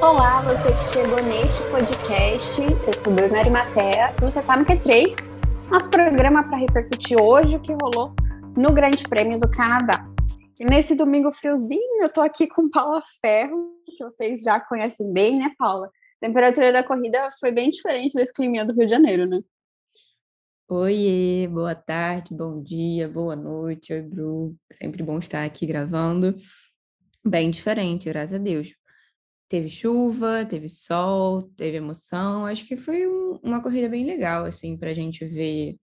Olá, você que chegou neste podcast. Eu sou Bruna Arimatea e você está no Q3, nosso programa para repercutir hoje o que rolou no Grande Prêmio do Canadá. E nesse domingo friozinho, eu estou aqui com Paula Ferro, que vocês já conhecem bem, né, Paula? A temperatura da corrida foi bem diferente desse clima do Rio de Janeiro, né? Oiê, boa tarde, bom dia, boa noite. Oi, Bru. Sempre bom estar aqui gravando. Bem diferente, graças a Deus. Teve chuva, teve sol, teve emoção. Acho que foi um, uma corrida bem legal, assim, para a gente ver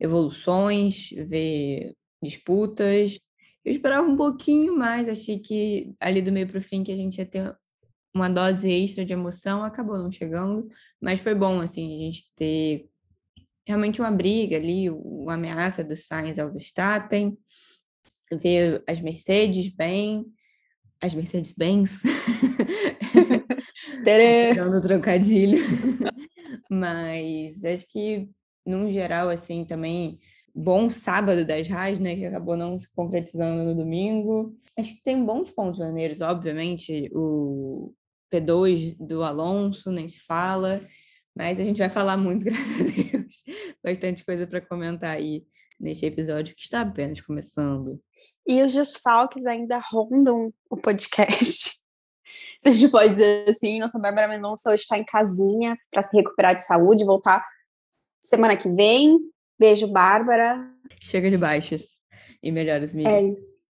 evoluções, ver disputas. Eu esperava um pouquinho mais, achei que ali do meio para o fim que a gente ia ter uma dose extra de emoção, acabou não chegando, mas foi bom, assim, a gente ter realmente uma briga ali, uma ameaça do Sainz ao Verstappen, ver as Mercedes bem, as Mercedes-Benz, dando trocadilho, mas acho que, num geral, assim, também bom sábado das Haas, né, que acabou não se concretizando no domingo. Acho que tem bons pontos maneiros, obviamente, o P2 do Alonso, nem se fala, mas a gente vai falar muito, graças a Deus. Bastante coisa para comentar aí neste episódio que está apenas começando. E os desfalques ainda rondam o podcast. Se a gente pode dizer assim, nossa Bárbara Mendonça hoje está em casinha para se recuperar de saúde, voltar semana que vem. Beijo, Bárbara. Chega de baixas e melhores mídias. É isso.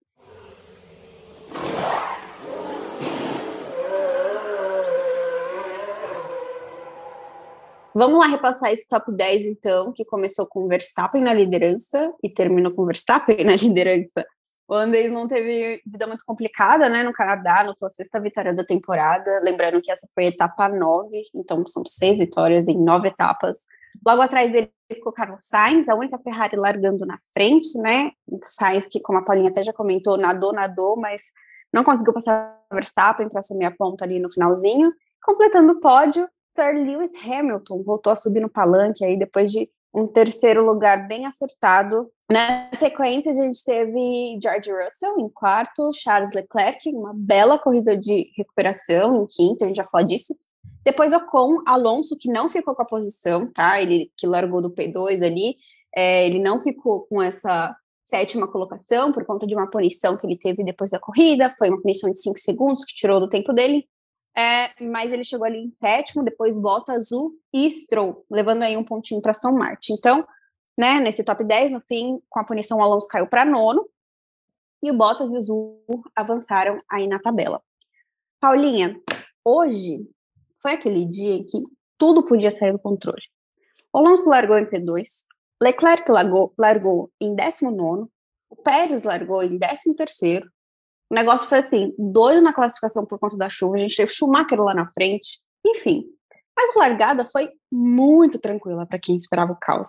Vamos lá repassar esse top 10, então, que começou com Verstappen na liderança e terminou com Verstappen na liderança. O Andes não teve vida muito complicada, né, no Canadá, anotou a sexta vitória da temporada, lembrando que essa foi a etapa 9, então são seis vitórias em nove etapas. Logo atrás dele ficou Carlos Sainz, a única Ferrari largando na frente, né, o Sainz que, como a Paulinha até já comentou, nadou, nadou, mas não conseguiu passar o Verstappen para assumir a ponta ali no finalzinho. Completando o pódio, Sir Lewis Hamilton voltou a subir no palanque aí depois de um terceiro lugar bem acertado. Na sequência, a gente teve George Russell em quarto, Charles Leclerc, uma bela corrida de recuperação em quinto, a gente já falou disso. Depois Ocon, Alonso, que não ficou com a posição, tá? Ele que largou do P2 ali, é, ele não ficou com essa sétima colocação por conta de uma punição que ele teve depois da corrida, foi uma punição de cinco segundos que tirou do tempo dele é, mas ele chegou ali em sétimo, depois Bota Azul e Stroll, levando aí um pontinho para Aston Martin. Então, né, nesse top 10, no fim, com a punição, o Alonso caiu para nono, e o Bottas e o Azul avançaram aí na tabela. Paulinha, hoje foi aquele dia em que tudo podia sair do controle. O Alonso largou em P2, Leclerc largou, largou em 19, o Pérez largou em 13, o negócio foi assim, doido na classificação por conta da chuva, a gente teve Schumacher lá na frente, enfim. Mas a largada foi muito tranquila para quem esperava o caos.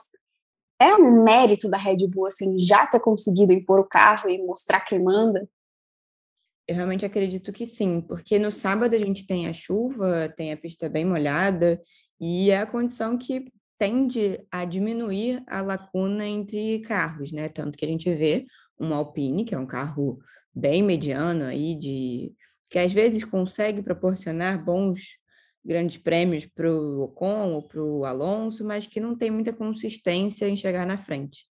É um mérito da Red Bull, assim, já ter conseguido impor o carro e mostrar quem manda? Eu realmente acredito que sim, porque no sábado a gente tem a chuva, tem a pista bem molhada, e é a condição que tende a diminuir a lacuna entre carros, né? Tanto que a gente vê um Alpine, que é um carro bem mediano aí, de que às vezes consegue proporcionar bons grandes prêmios para o Ocon ou para o Alonso, mas que não tem muita consistência em chegar na frente.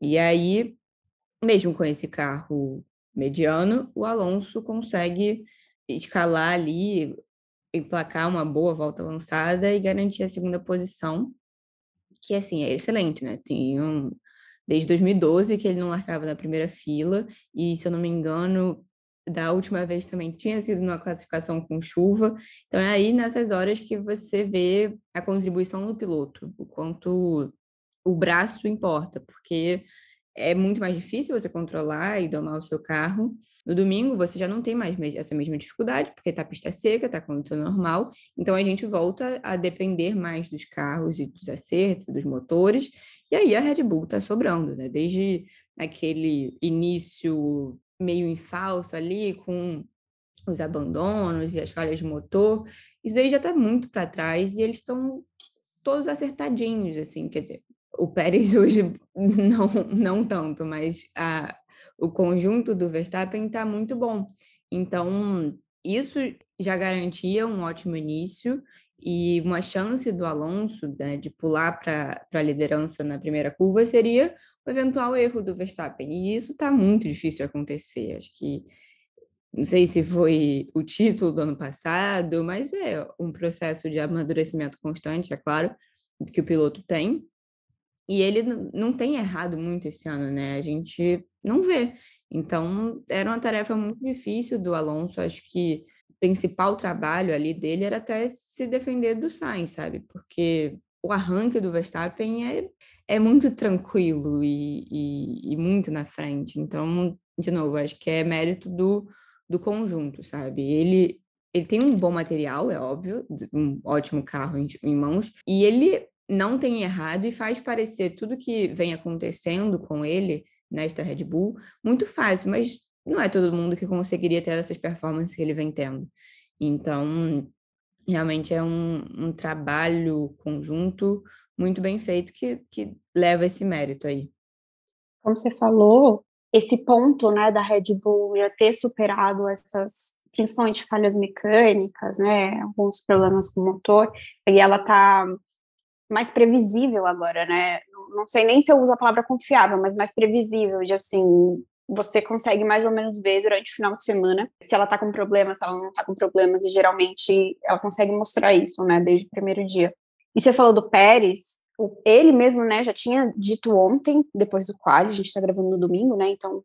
E aí, mesmo com esse carro mediano, o Alonso consegue escalar ali, emplacar uma boa volta lançada e garantir a segunda posição, que assim é excelente, né? Tem um, desde 2012 que ele não largava na primeira fila, e se eu não me engano, da última vez também tinha sido numa classificação com chuva. Então é aí nessas horas que você vê a contribuição do piloto, o quanto o braço importa, porque é muito mais difícil você controlar e domar o seu carro. No domingo, você já não tem mais essa mesma dificuldade, porque está pista seca, está condição normal. Então, a gente volta a depender mais dos carros e dos acertos, dos motores. E aí, a Red Bull está sobrando, né? Desde aquele início meio em falso ali, com os abandonos e as falhas de motor, isso aí já está muito para trás e eles estão todos acertadinhos, assim, quer dizer, o Pérez hoje não, não tanto, mas a, o conjunto do Verstappen está muito bom. Então, isso já garantia um ótimo início e uma chance do Alonso né, de pular para a liderança na primeira curva seria o eventual erro do Verstappen. E isso está muito difícil de acontecer. Acho que não sei se foi o título do ano passado, mas é um processo de amadurecimento constante, é claro, que o piloto tem. E ele não tem errado muito esse ano, né? A gente não vê. Então, era uma tarefa muito difícil do Alonso. Acho que o principal trabalho ali dele era até se defender do Sainz, sabe? Porque o arranque do Verstappen é, é muito tranquilo e, e, e muito na frente. Então, de novo, acho que é mérito do, do conjunto, sabe? Ele, ele tem um bom material, é óbvio, um ótimo carro em, em mãos, e ele não tem errado e faz parecer tudo que vem acontecendo com ele nesta Red Bull muito fácil, mas não é todo mundo que conseguiria ter essas performances que ele vem tendo. Então, realmente é um, um trabalho conjunto muito bem feito que, que leva esse mérito aí. Como você falou, esse ponto, né, da Red Bull já ter superado essas, principalmente falhas mecânicas, né, alguns problemas com o motor, e ela tá mais previsível agora, né? Não sei nem se eu uso a palavra confiável, mas mais previsível, de assim, você consegue mais ou menos ver durante o final de semana se ela tá com problemas, se ela não tá com problemas, e geralmente ela consegue mostrar isso, né, desde o primeiro dia. E você falou do Pérez, ele mesmo, né, já tinha dito ontem, depois do quali, a gente tá gravando no domingo, né, então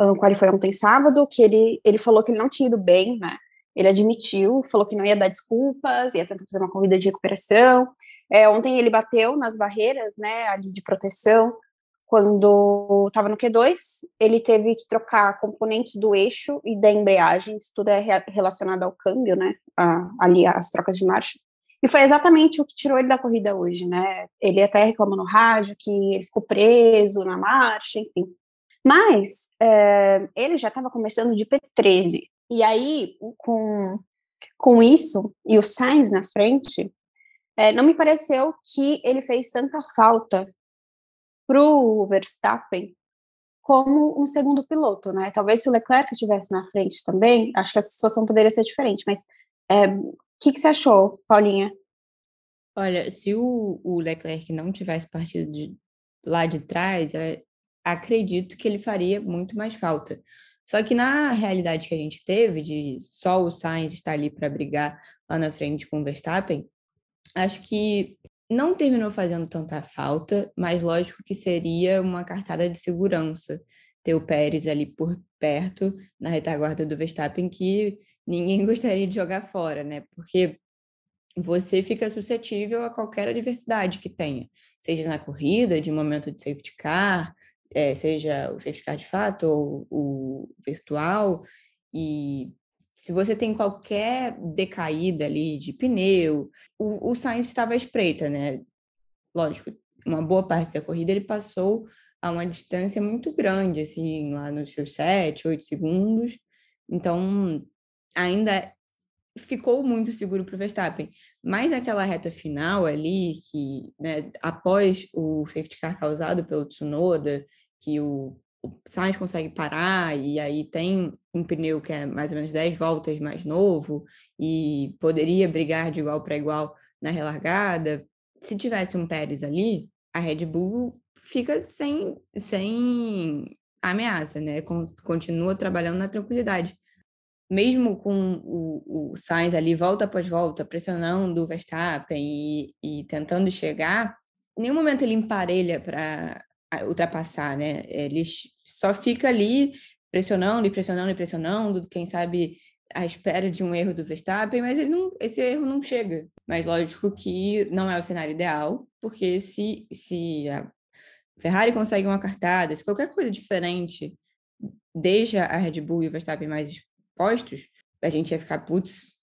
o quali foi ontem sábado, que ele, ele falou que ele não tinha ido bem, né, ele admitiu, falou que não ia dar desculpas, ia tentar fazer uma corrida de recuperação. É, ontem ele bateu nas barreiras, né, ali de proteção, quando estava no Q2, ele teve que trocar componentes do eixo e da embreagem, isso tudo é relacionado ao câmbio, né, a, ali as trocas de marcha. E foi exatamente o que tirou ele da corrida hoje, né? Ele até reclamou no rádio que ele ficou preso na marcha, enfim. Mas é, ele já estava começando de P13, e aí, com, com isso, e o Sainz na frente, é, não me pareceu que ele fez tanta falta para o Verstappen como um segundo piloto, né? Talvez se o Leclerc estivesse na frente também, acho que essa situação poderia ser diferente, mas é, o que, que você achou, Paulinha? Olha, se o, o Leclerc não tivesse partido de, lá de trás, acredito que ele faria muito mais falta. Só que na realidade que a gente teve, de só o Sainz estar ali para brigar lá na frente com o Verstappen, acho que não terminou fazendo tanta falta, mas lógico que seria uma cartada de segurança ter o Pérez ali por perto, na retaguarda do Verstappen, que ninguém gostaria de jogar fora, né? Porque você fica suscetível a qualquer adversidade que tenha, seja na corrida, de momento de safety car, é, seja o certificado de fato ou o virtual, e se você tem qualquer decaída ali de pneu, o, o Sainz estava à espreita, né? Lógico, uma boa parte da corrida ele passou a uma distância muito grande, assim, lá nos seus sete, oito segundos. Então, ainda ficou muito seguro para o Verstappen. Mas aquela reta final ali, que né, após o safety car causado pelo Tsunoda, que o, o Sainz consegue parar, e aí tem um pneu que é mais ou menos 10 voltas mais novo, e poderia brigar de igual para igual na relargada. Se tivesse um Pérez ali, a Red Bull fica sem, sem ameaça, né? Continua trabalhando na tranquilidade mesmo com o, o Sainz ali volta após volta, pressionando o Verstappen e, e tentando chegar, em nenhum momento ele emparelha para ultrapassar, né? Ele só fica ali pressionando e pressionando e pressionando, quem sabe à espera de um erro do Verstappen, mas não, esse erro não chega. Mas lógico que não é o cenário ideal, porque se, se a Ferrari consegue uma cartada, se qualquer coisa diferente deixa a Red Bull e o Verstappen mais postos, a gente ia ficar, putz,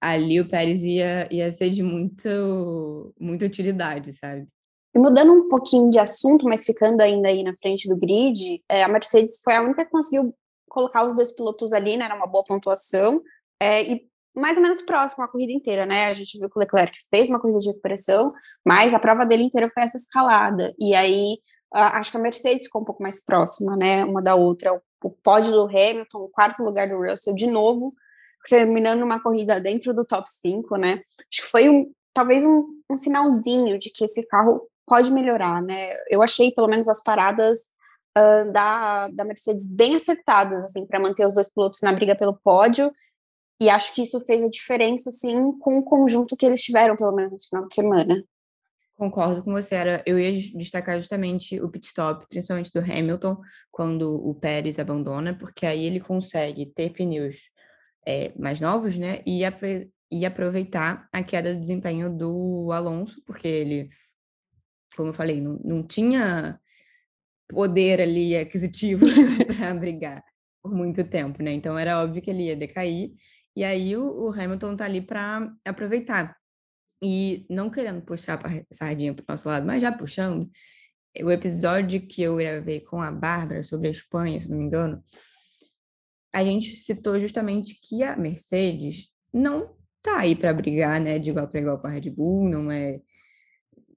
ali o Pérez ia, ia ser de muito, muita utilidade, sabe? E mudando um pouquinho de assunto, mas ficando ainda aí na frente do grid, é, a Mercedes foi a única que conseguiu colocar os dois pilotos ali, né? Era uma boa pontuação. É, e mais ou menos próximo a corrida inteira, né? A gente viu que o Leclerc fez uma corrida de recuperação, mas a prova dele inteira foi essa escalada. E aí, acho que a Mercedes ficou um pouco mais próxima, né? Uma da outra o pódio do Hamilton, o quarto lugar do Russell, de novo, terminando uma corrida dentro do top 5, né? Acho que foi um, talvez um, um sinalzinho de que esse carro pode melhorar, né? Eu achei pelo menos as paradas uh, da, da Mercedes bem acertadas, assim, para manter os dois pilotos na briga pelo pódio. E acho que isso fez a diferença, assim, com o conjunto que eles tiveram, pelo menos esse final de semana. Concordo com você. Era, eu ia destacar justamente o pit stop, principalmente do Hamilton, quando o Pérez abandona, porque aí ele consegue ter pneus é, mais novos, né? E, e aproveitar a queda do desempenho do Alonso, porque ele, como eu falei, não, não tinha poder ali aquisitivo para brigar por muito tempo, né? Então era óbvio que ele ia decair. E aí o, o Hamilton tá ali para aproveitar. E não querendo puxar a sardinha para o nosso lado, mas já puxando, o episódio que eu gravei com a Bárbara sobre a Espanha, se não me engano, a gente citou justamente que a Mercedes não tá aí para brigar, né, de igual para igual com a Red Bull, não é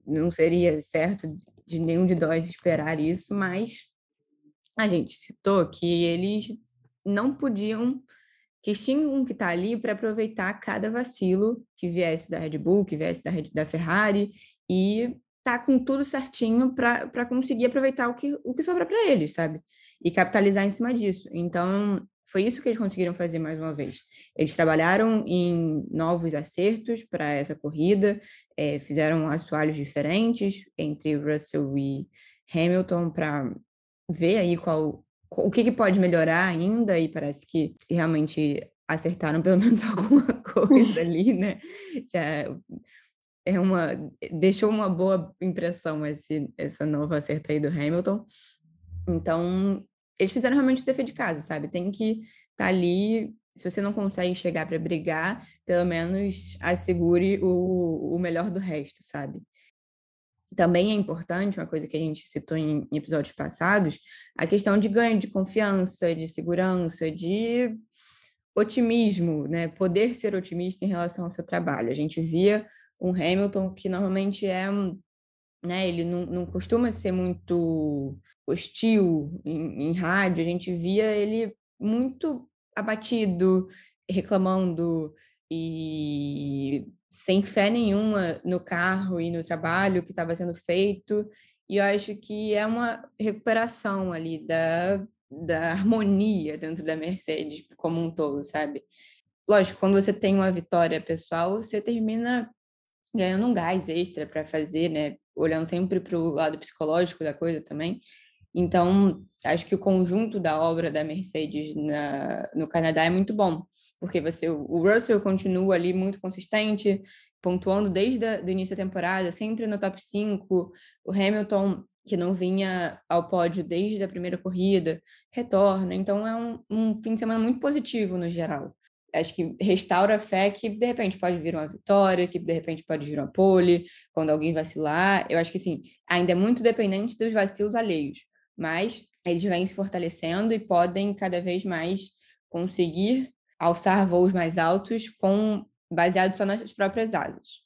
não seria certo de nenhum de nós esperar isso, mas a gente citou que eles não podiam, que tinham que estar ali para aproveitar cada vacilo que viesse da Red Bull, que viesse da, da Ferrari, e tá com tudo certinho para conseguir aproveitar o que, o que sobra para eles, sabe? E capitalizar em cima disso. Então, foi isso que eles conseguiram fazer mais uma vez. Eles trabalharam em novos acertos para essa corrida, é, fizeram assoalhos diferentes entre Russell e Hamilton para ver aí qual o que, que, pode melhorar ainda, e parece que realmente acertaram pelo menos alguma coisa ali, né? Já é uma deixou uma boa impressão esse essa nova acerto aí do Hamilton. Então, eles fizeram realmente o dever de casa, sabe? Tem que estar tá ali. Se você não consegue chegar para brigar, pelo menos assegure o, o melhor do resto, sabe? Também é importante, uma coisa que a gente citou em, em episódios passados, a questão de ganho de confiança, de segurança, de otimismo, né? Poder ser otimista em relação ao seu trabalho. A gente via um Hamilton que normalmente é, né? Ele não, não costuma ser muito hostil em, em rádio, a gente via ele muito abatido, reclamando e sem fé nenhuma no carro e no trabalho que estava sendo feito. E eu acho que é uma recuperação ali da, da harmonia dentro da Mercedes como um todo, sabe? Lógico, quando você tem uma vitória pessoal, você termina ganhando um gás extra para fazer, né? Olhando sempre para o lado psicológico da coisa também. Então, acho que o conjunto da obra da Mercedes na, no Canadá é muito bom, porque você, o Russell continua ali muito consistente, pontuando desde o início da temporada, sempre no top 5. O Hamilton, que não vinha ao pódio desde a primeira corrida, retorna. Então, é um, um fim de semana muito positivo no geral acho que restaura a fé que de repente pode vir uma vitória, que de repente pode vir uma pole, quando alguém vacilar. Eu acho que sim, ainda é muito dependente dos vacilos alheios mas eles vêm se fortalecendo e podem cada vez mais conseguir alçar voos mais altos com baseado só nas próprias asas.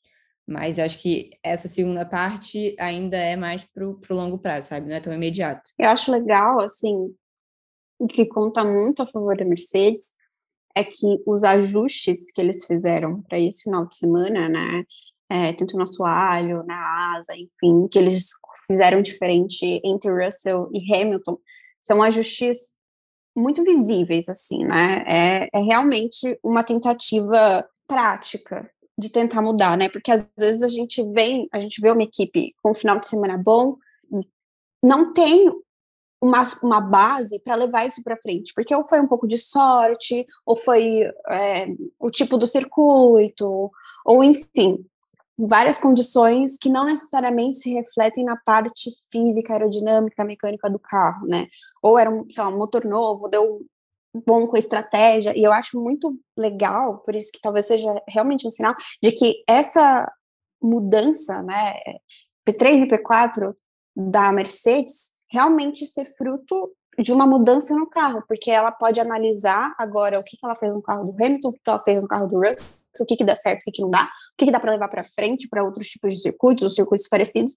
Mas acho que essa segunda parte ainda é mais para o longo prazo, sabe? Não é tão imediato. Eu acho legal, assim, o que conta muito a favor da Mercedes é que os ajustes que eles fizeram para esse final de semana, né? É, tanto no assoalho, na asa, enfim, que eles fizeram diferente entre Russell e Hamilton são ajustes muito visíveis, assim, né? É, é realmente uma tentativa prática de tentar mudar, né? Porque às vezes a gente vem, a gente vê uma equipe com um final de semana bom e não tem uma, uma base para levar isso para frente, porque ou foi um pouco de sorte, ou foi é, o tipo do circuito, ou enfim, várias condições que não necessariamente se refletem na parte física, aerodinâmica, mecânica do carro, né? Ou era um, sei lá, um motor novo, deu bom com a estratégia, e eu acho muito legal, por isso que talvez seja realmente um sinal de que essa mudança, né, P3 e P4 da Mercedes realmente ser fruto de uma mudança no carro, porque ela pode analisar agora o que, que ela fez no carro do Hamilton, o que, que ela fez no carro do Russell, o que, que dá certo, o que, que não dá, o que, que dá para levar para frente para outros tipos de circuitos, ou circuitos parecidos,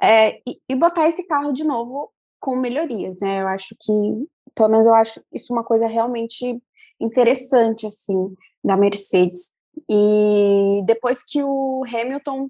é, e, e, botar esse carro de novo com melhorias, né? Eu acho que, pelo menos eu acho isso uma coisa realmente interessante, assim. da Mercedes. E depois que o Hamilton,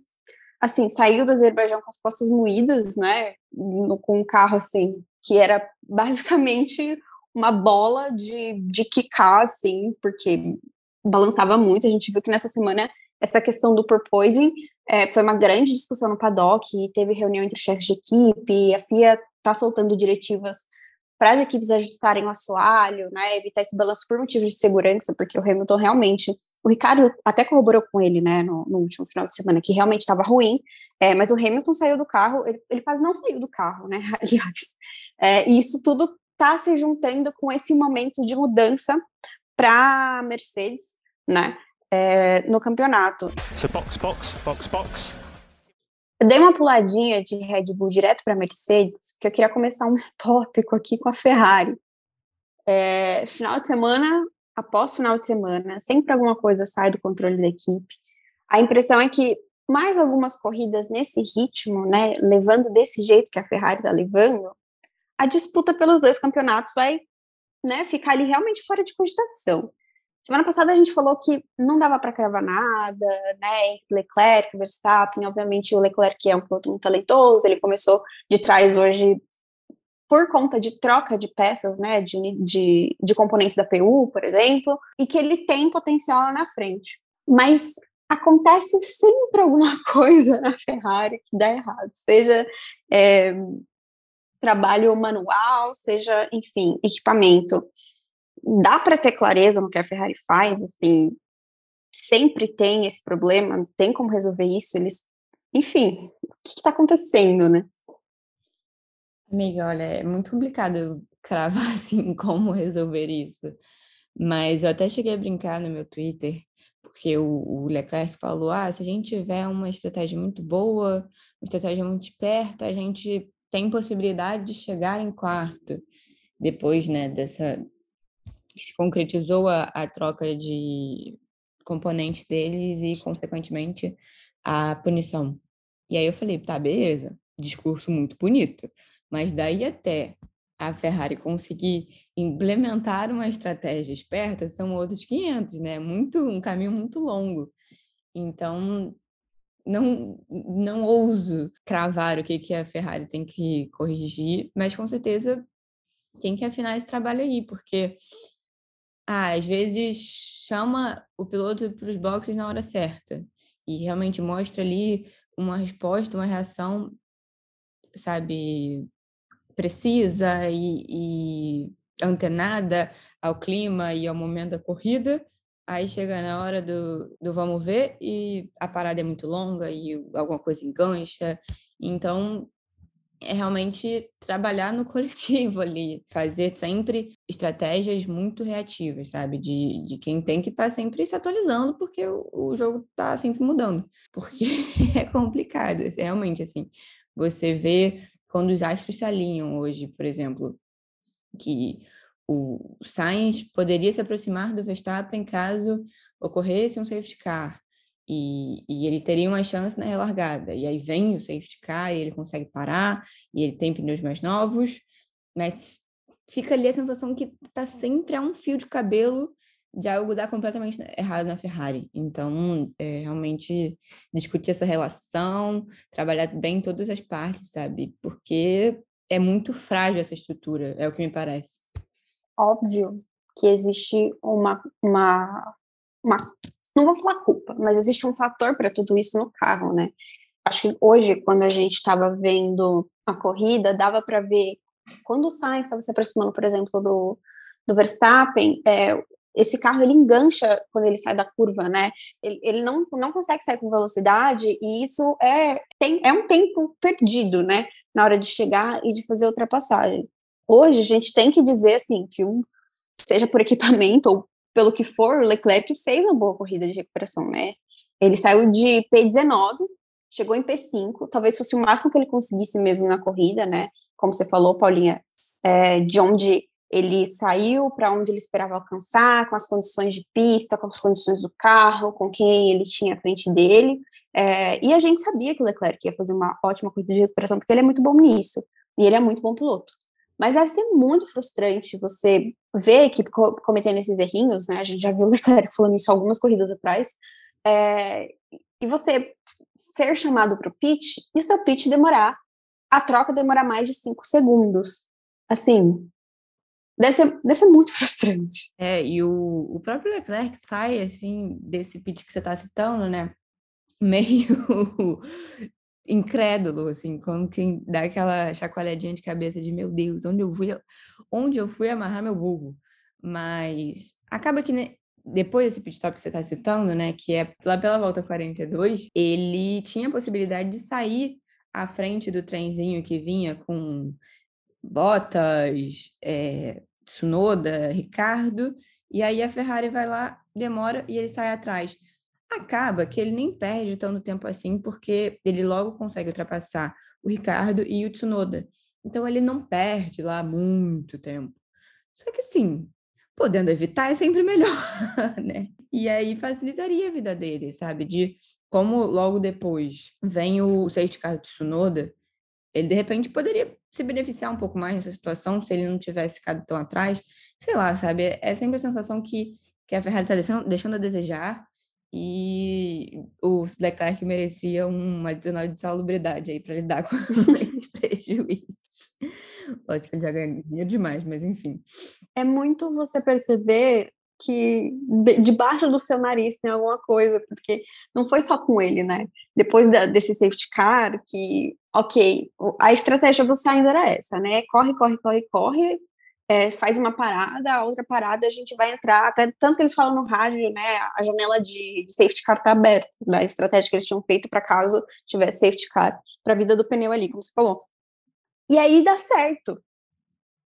assim, saiu do Azerbaijão com as costas moídas, né, no, com um carro, assim, que era basicamente uma bola de, de quicar, assim, porque balançava muito. A gente viu que nessa semana essa questão do porpoising é, foi uma grande discussão no paddock, teve reunião entre chefes de equipe, a FIA está soltando diretivas para as equipes ajustarem o assoalho, né, evitar esse balanço por motivos de segurança, porque o Hamilton realmente, o Ricardo até corroborou com ele, né, no, no último final de semana, que realmente estava ruim, é, mas o Hamilton saiu do carro, ele, ele, quase não saiu do carro, né, aliás, é, e isso tudo está se juntando com esse momento de mudança para a Mercedes, né, é, no campeonato. So box, box, box, box. Eu dei uma puladinha de Red Bull direto para Mercedes, porque eu queria começar um tópico aqui com a Ferrari. É, final de semana, após final de semana, sempre alguma coisa sai do controle da equipe. A impressão é que mais algumas corridas nesse ritmo, né, levando desse jeito que a Ferrari está levando, a disputa pelos dois campeonatos vai né, ficar ali realmente fora de cogitação. Semana passada a gente falou que não dava para cravar nada, né? Leclerc, Verstappen, obviamente o Leclerc é um piloto muito talentoso, ele começou de trás hoje por conta de troca de peças, né? De, de, de componentes da PU, por exemplo, e que ele tem potencial lá na frente. Mas acontece sempre alguma coisa na Ferrari que dá errado, seja é, trabalho manual, seja, enfim, equipamento dá para ter clareza no que a Ferrari faz, assim, sempre tem esse problema, tem como resolver isso, eles, enfim, o que está acontecendo, né? Amiga, olha, é muito complicado cravar assim como resolver isso, mas eu até cheguei a brincar no meu Twitter, porque o, o Leclerc falou, ah, se a gente tiver uma estratégia muito boa, uma estratégia muito esperta, a gente tem possibilidade de chegar em quarto, depois, né, dessa, se concretizou a, a troca de componentes deles e, consequentemente, a punição. E aí eu falei, tá, beleza, discurso muito bonito, mas daí até a Ferrari conseguir implementar uma estratégia esperta são outros 500, né? Muito um caminho muito longo. Então, não não ouso cravar o que que a Ferrari tem que corrigir, mas com certeza tem que afinar esse trabalho aí, porque ah, às vezes chama o piloto para os boxes na hora certa e realmente mostra ali uma resposta, uma reação, sabe, precisa e, e antenada ao clima e ao momento da corrida. Aí chega na hora do, do vamos ver e a parada é muito longa e alguma coisa engancha. Então, é realmente trabalhar no coletivo ali, fazer sempre estratégias muito reativas, sabe? De, de quem tem que estar tá sempre se atualizando, porque o, o jogo está sempre mudando. Porque é complicado, é realmente assim. Você vê quando os astros se alinham hoje, por exemplo, que o Sainz poderia se aproximar do Verstappen caso ocorresse um safety car. E, e, ele teria uma chance na relargada. E aí vem o safety car e ele consegue parar, e ele tem pneus mais novos, mas fica ali a sensação que está sempre a um fio de cabelo de algo dar completamente errado na Ferrari. Então, é, realmente discutir essa relação, trabalhar bem todas as partes, sabe? Porque é muito frágil essa estrutura, é o que me parece. Óbvio que existe uma, uma, uma não vou falar culpa, mas existe um fator para tudo isso no carro, né? Acho que hoje, quando a gente estava vendo a corrida, dava para ver quando o Sainz estava se aproximando, por exemplo, do, do Verstappen, é, esse carro ele engancha quando ele sai da curva, né? Ele, ele não, não consegue sair com velocidade e isso é, tem, é um tempo perdido, né? Na hora de chegar e de fazer a ultrapassagem. Hoje a gente tem que dizer assim que um seja por equipamento ou pelo que for, o Leclerc fez uma boa corrida de recuperação, né? Ele saiu de P19, chegou em P5, talvez fosse o máximo que ele conseguisse mesmo na corrida, né? Como você falou, Paulinha, é, de onde ele saiu para onde ele esperava alcançar, com as condições de pista, com as condições do carro, com quem ele tinha à frente dele. É, e a gente sabia que o Leclerc ia fazer uma ótima corrida de recuperação, porque ele é muito bom nisso. E ele é muito bom piloto. Mas deve ser muito frustrante você ver a equipe cometendo esses errinhos, né? A gente já viu o Leclerc falando isso algumas corridas atrás. É, e você ser chamado para o pitch e o seu pitch demorar, a troca demorar mais de cinco segundos. Assim, deve ser, deve ser muito frustrante. É, e o, o próprio Leclerc sai, assim, desse pitch que você está citando, né? Meio incrédulo, assim, quando quem dá aquela chacoalhadinha de cabeça de meu Deus, onde eu fui, onde eu fui amarrar meu burro. Mas acaba que né, depois desse pit stop que você está citando, né, que é lá pela volta 42, ele tinha a possibilidade de sair à frente do trenzinho que vinha com Bottas, é, Tsunoda, Ricardo, e aí a Ferrari vai lá, demora e ele sai atrás acaba que ele nem perde tanto tempo assim, porque ele logo consegue ultrapassar o Ricardo e o Tsunoda. Então ele não perde lá muito tempo. Só que sim, podendo evitar é sempre melhor, né? E aí facilitaria a vida dele, sabe? De como logo depois vem o safety car do Tsunoda, ele de repente poderia se beneficiar um pouco mais nessa situação se ele não tivesse ficado tão atrás. Sei lá, sabe? É sempre a sensação que, que a Ferrari está deixando, deixando a desejar e o Leclerc merecia um adicional de salubridade aí para lidar com os prejuízos. Lógico que ele já ganha demais, mas enfim. É muito você perceber que debaixo do seu nariz tem alguma coisa, porque não foi só com ele, né? Depois da, desse safety car, que, ok, a estratégia do Sainz era essa, né? Corre, corre, corre, corre, é, faz uma parada, a outra parada a gente vai entrar, até tanto que eles falam no rádio, né, a janela de, de safety car está aberta, da né, estratégia que eles tinham feito para caso tivesse safety car, para a vida do pneu ali, como você falou. E aí dá certo.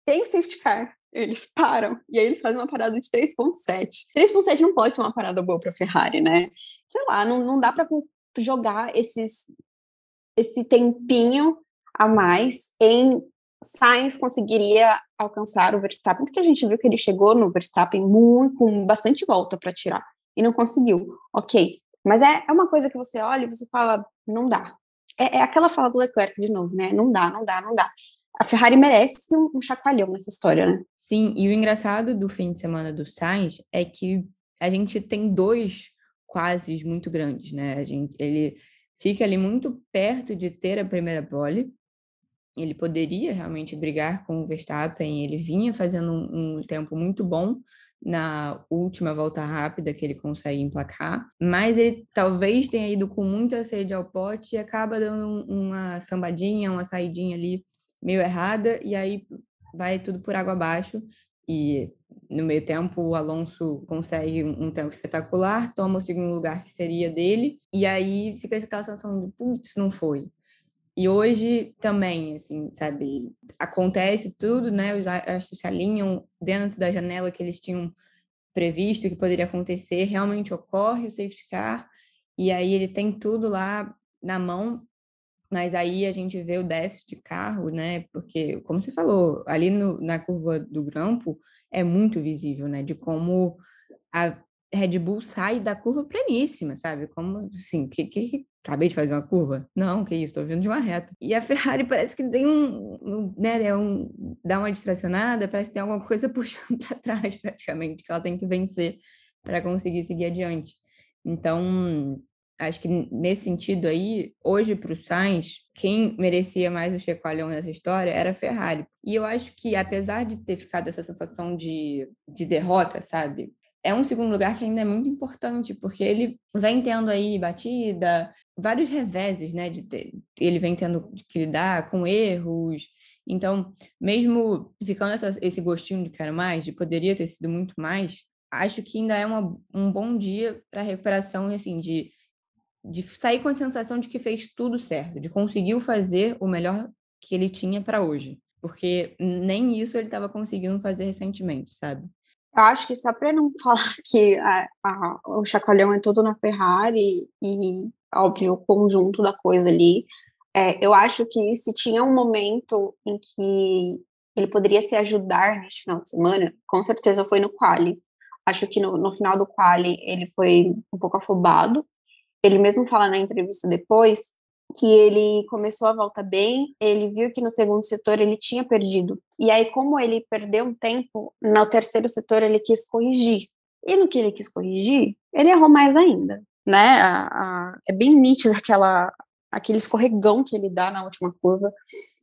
Tem o safety car, eles param, e aí eles fazem uma parada de 3.7. 3.7 não pode ser uma parada boa para Ferrari, né? Sei lá, não, não dá para jogar esses, esse tempinho a mais em Sainz conseguiria alcançar o Verstappen, porque a gente viu que ele chegou no Verstappen muito, com bastante volta para tirar e não conseguiu. Ok, mas é, é uma coisa que você olha e você fala, não dá. É, é, aquela fala do Leclerc de novo, né? Não dá, não dá, não dá. A Ferrari merece um, um chacoalhão nessa história, né? Sim, e o engraçado do fim de semana do Sainz é que a gente tem dois quases muito grandes, né? A gente, ele fica ali muito perto de ter a primeira pole, ele poderia realmente brigar com o Verstappen, ele vinha fazendo um, um, tempo muito bom na última volta rápida que ele consegue emplacar, mas ele talvez tenha ido com muita sede ao pote e acaba dando uma sambadinha, uma saidinha ali meio errada, e aí vai tudo por água abaixo, e no meio tempo o Alonso consegue um tempo espetacular, toma o segundo lugar que seria dele, e aí fica aquela sensação de, putz, não foi. E hoje também, assim, sabe, acontece tudo, né? Os astros se alinham dentro da janela que eles tinham previsto que poderia acontecer, realmente ocorre o safety car, e aí ele tem tudo lá na mão, mas aí a gente vê o déficit de carro, né? Porque, como você falou, ali no, na curva do grampo é muito visível, né? De como a Red Bull sai da curva pleníssima, sabe? Como assim, que, que, acabei de fazer uma curva? Não, que isso, estou vindo de uma reta. E a Ferrari parece que tem um, um né, é um, dá uma distracionada, parece que tem alguma coisa puxando para trás praticamente, que ela tem que vencer para conseguir seguir adiante. Então, acho que nesse sentido aí, hoje para o Sainz, quem merecia mais o checoalhão nessa história era a Ferrari. E eu acho que, apesar de ter ficado essa sensação de, de derrota, sabe? É um segundo lugar que ainda é muito importante, porque ele vem tendo aí batida, vários reveses, né? De ter, ele vem tendo que lidar com erros. Então, mesmo ficando essa, esse gostinho de quero mais, de poderia ter sido muito mais, acho que ainda é uma, um bom dia para recuperação, assim, de, de sair com a sensação de que fez tudo certo, de conseguiu fazer o melhor que ele tinha para hoje. Porque nem isso ele estava conseguindo fazer recentemente, sabe? Eu acho que só para não falar que a, a, o chacoalhão é todo na Ferrari e, óbvio, o conjunto da coisa ali, é, eu acho que se tinha um momento em que ele poderia se ajudar neste final de semana, com certeza foi no quali. Acho que no, no final do quali ele foi um pouco afobado. Ele mesmo fala na entrevista depois que ele começou a volta bem, ele viu que no segundo setor ele tinha perdido E aí, como ele perdeu um tempo, no terceiro setor ele quis corrigir. E no que ele quis corrigir, ele errou mais ainda, né? A, a, é bem nítido aquela, aquele escorregão que ele dá na última curva.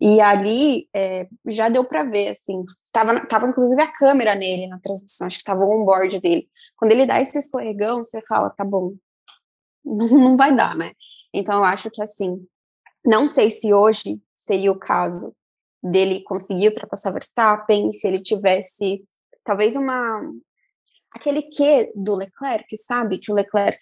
E ali é, já deu para ver, assim, tava, tava inclusive a câmera nele na transmissão, acho que tava o onboard dele. Quando ele dá esse escorregão, você fala, tá bom, não, não vai dar, né? Então eu acho que assim, não sei se hoje seria o caso dele conseguir ultrapassar Verstappen, se ele tivesse talvez uma aquele que do Leclerc, sabe? Que o Leclerc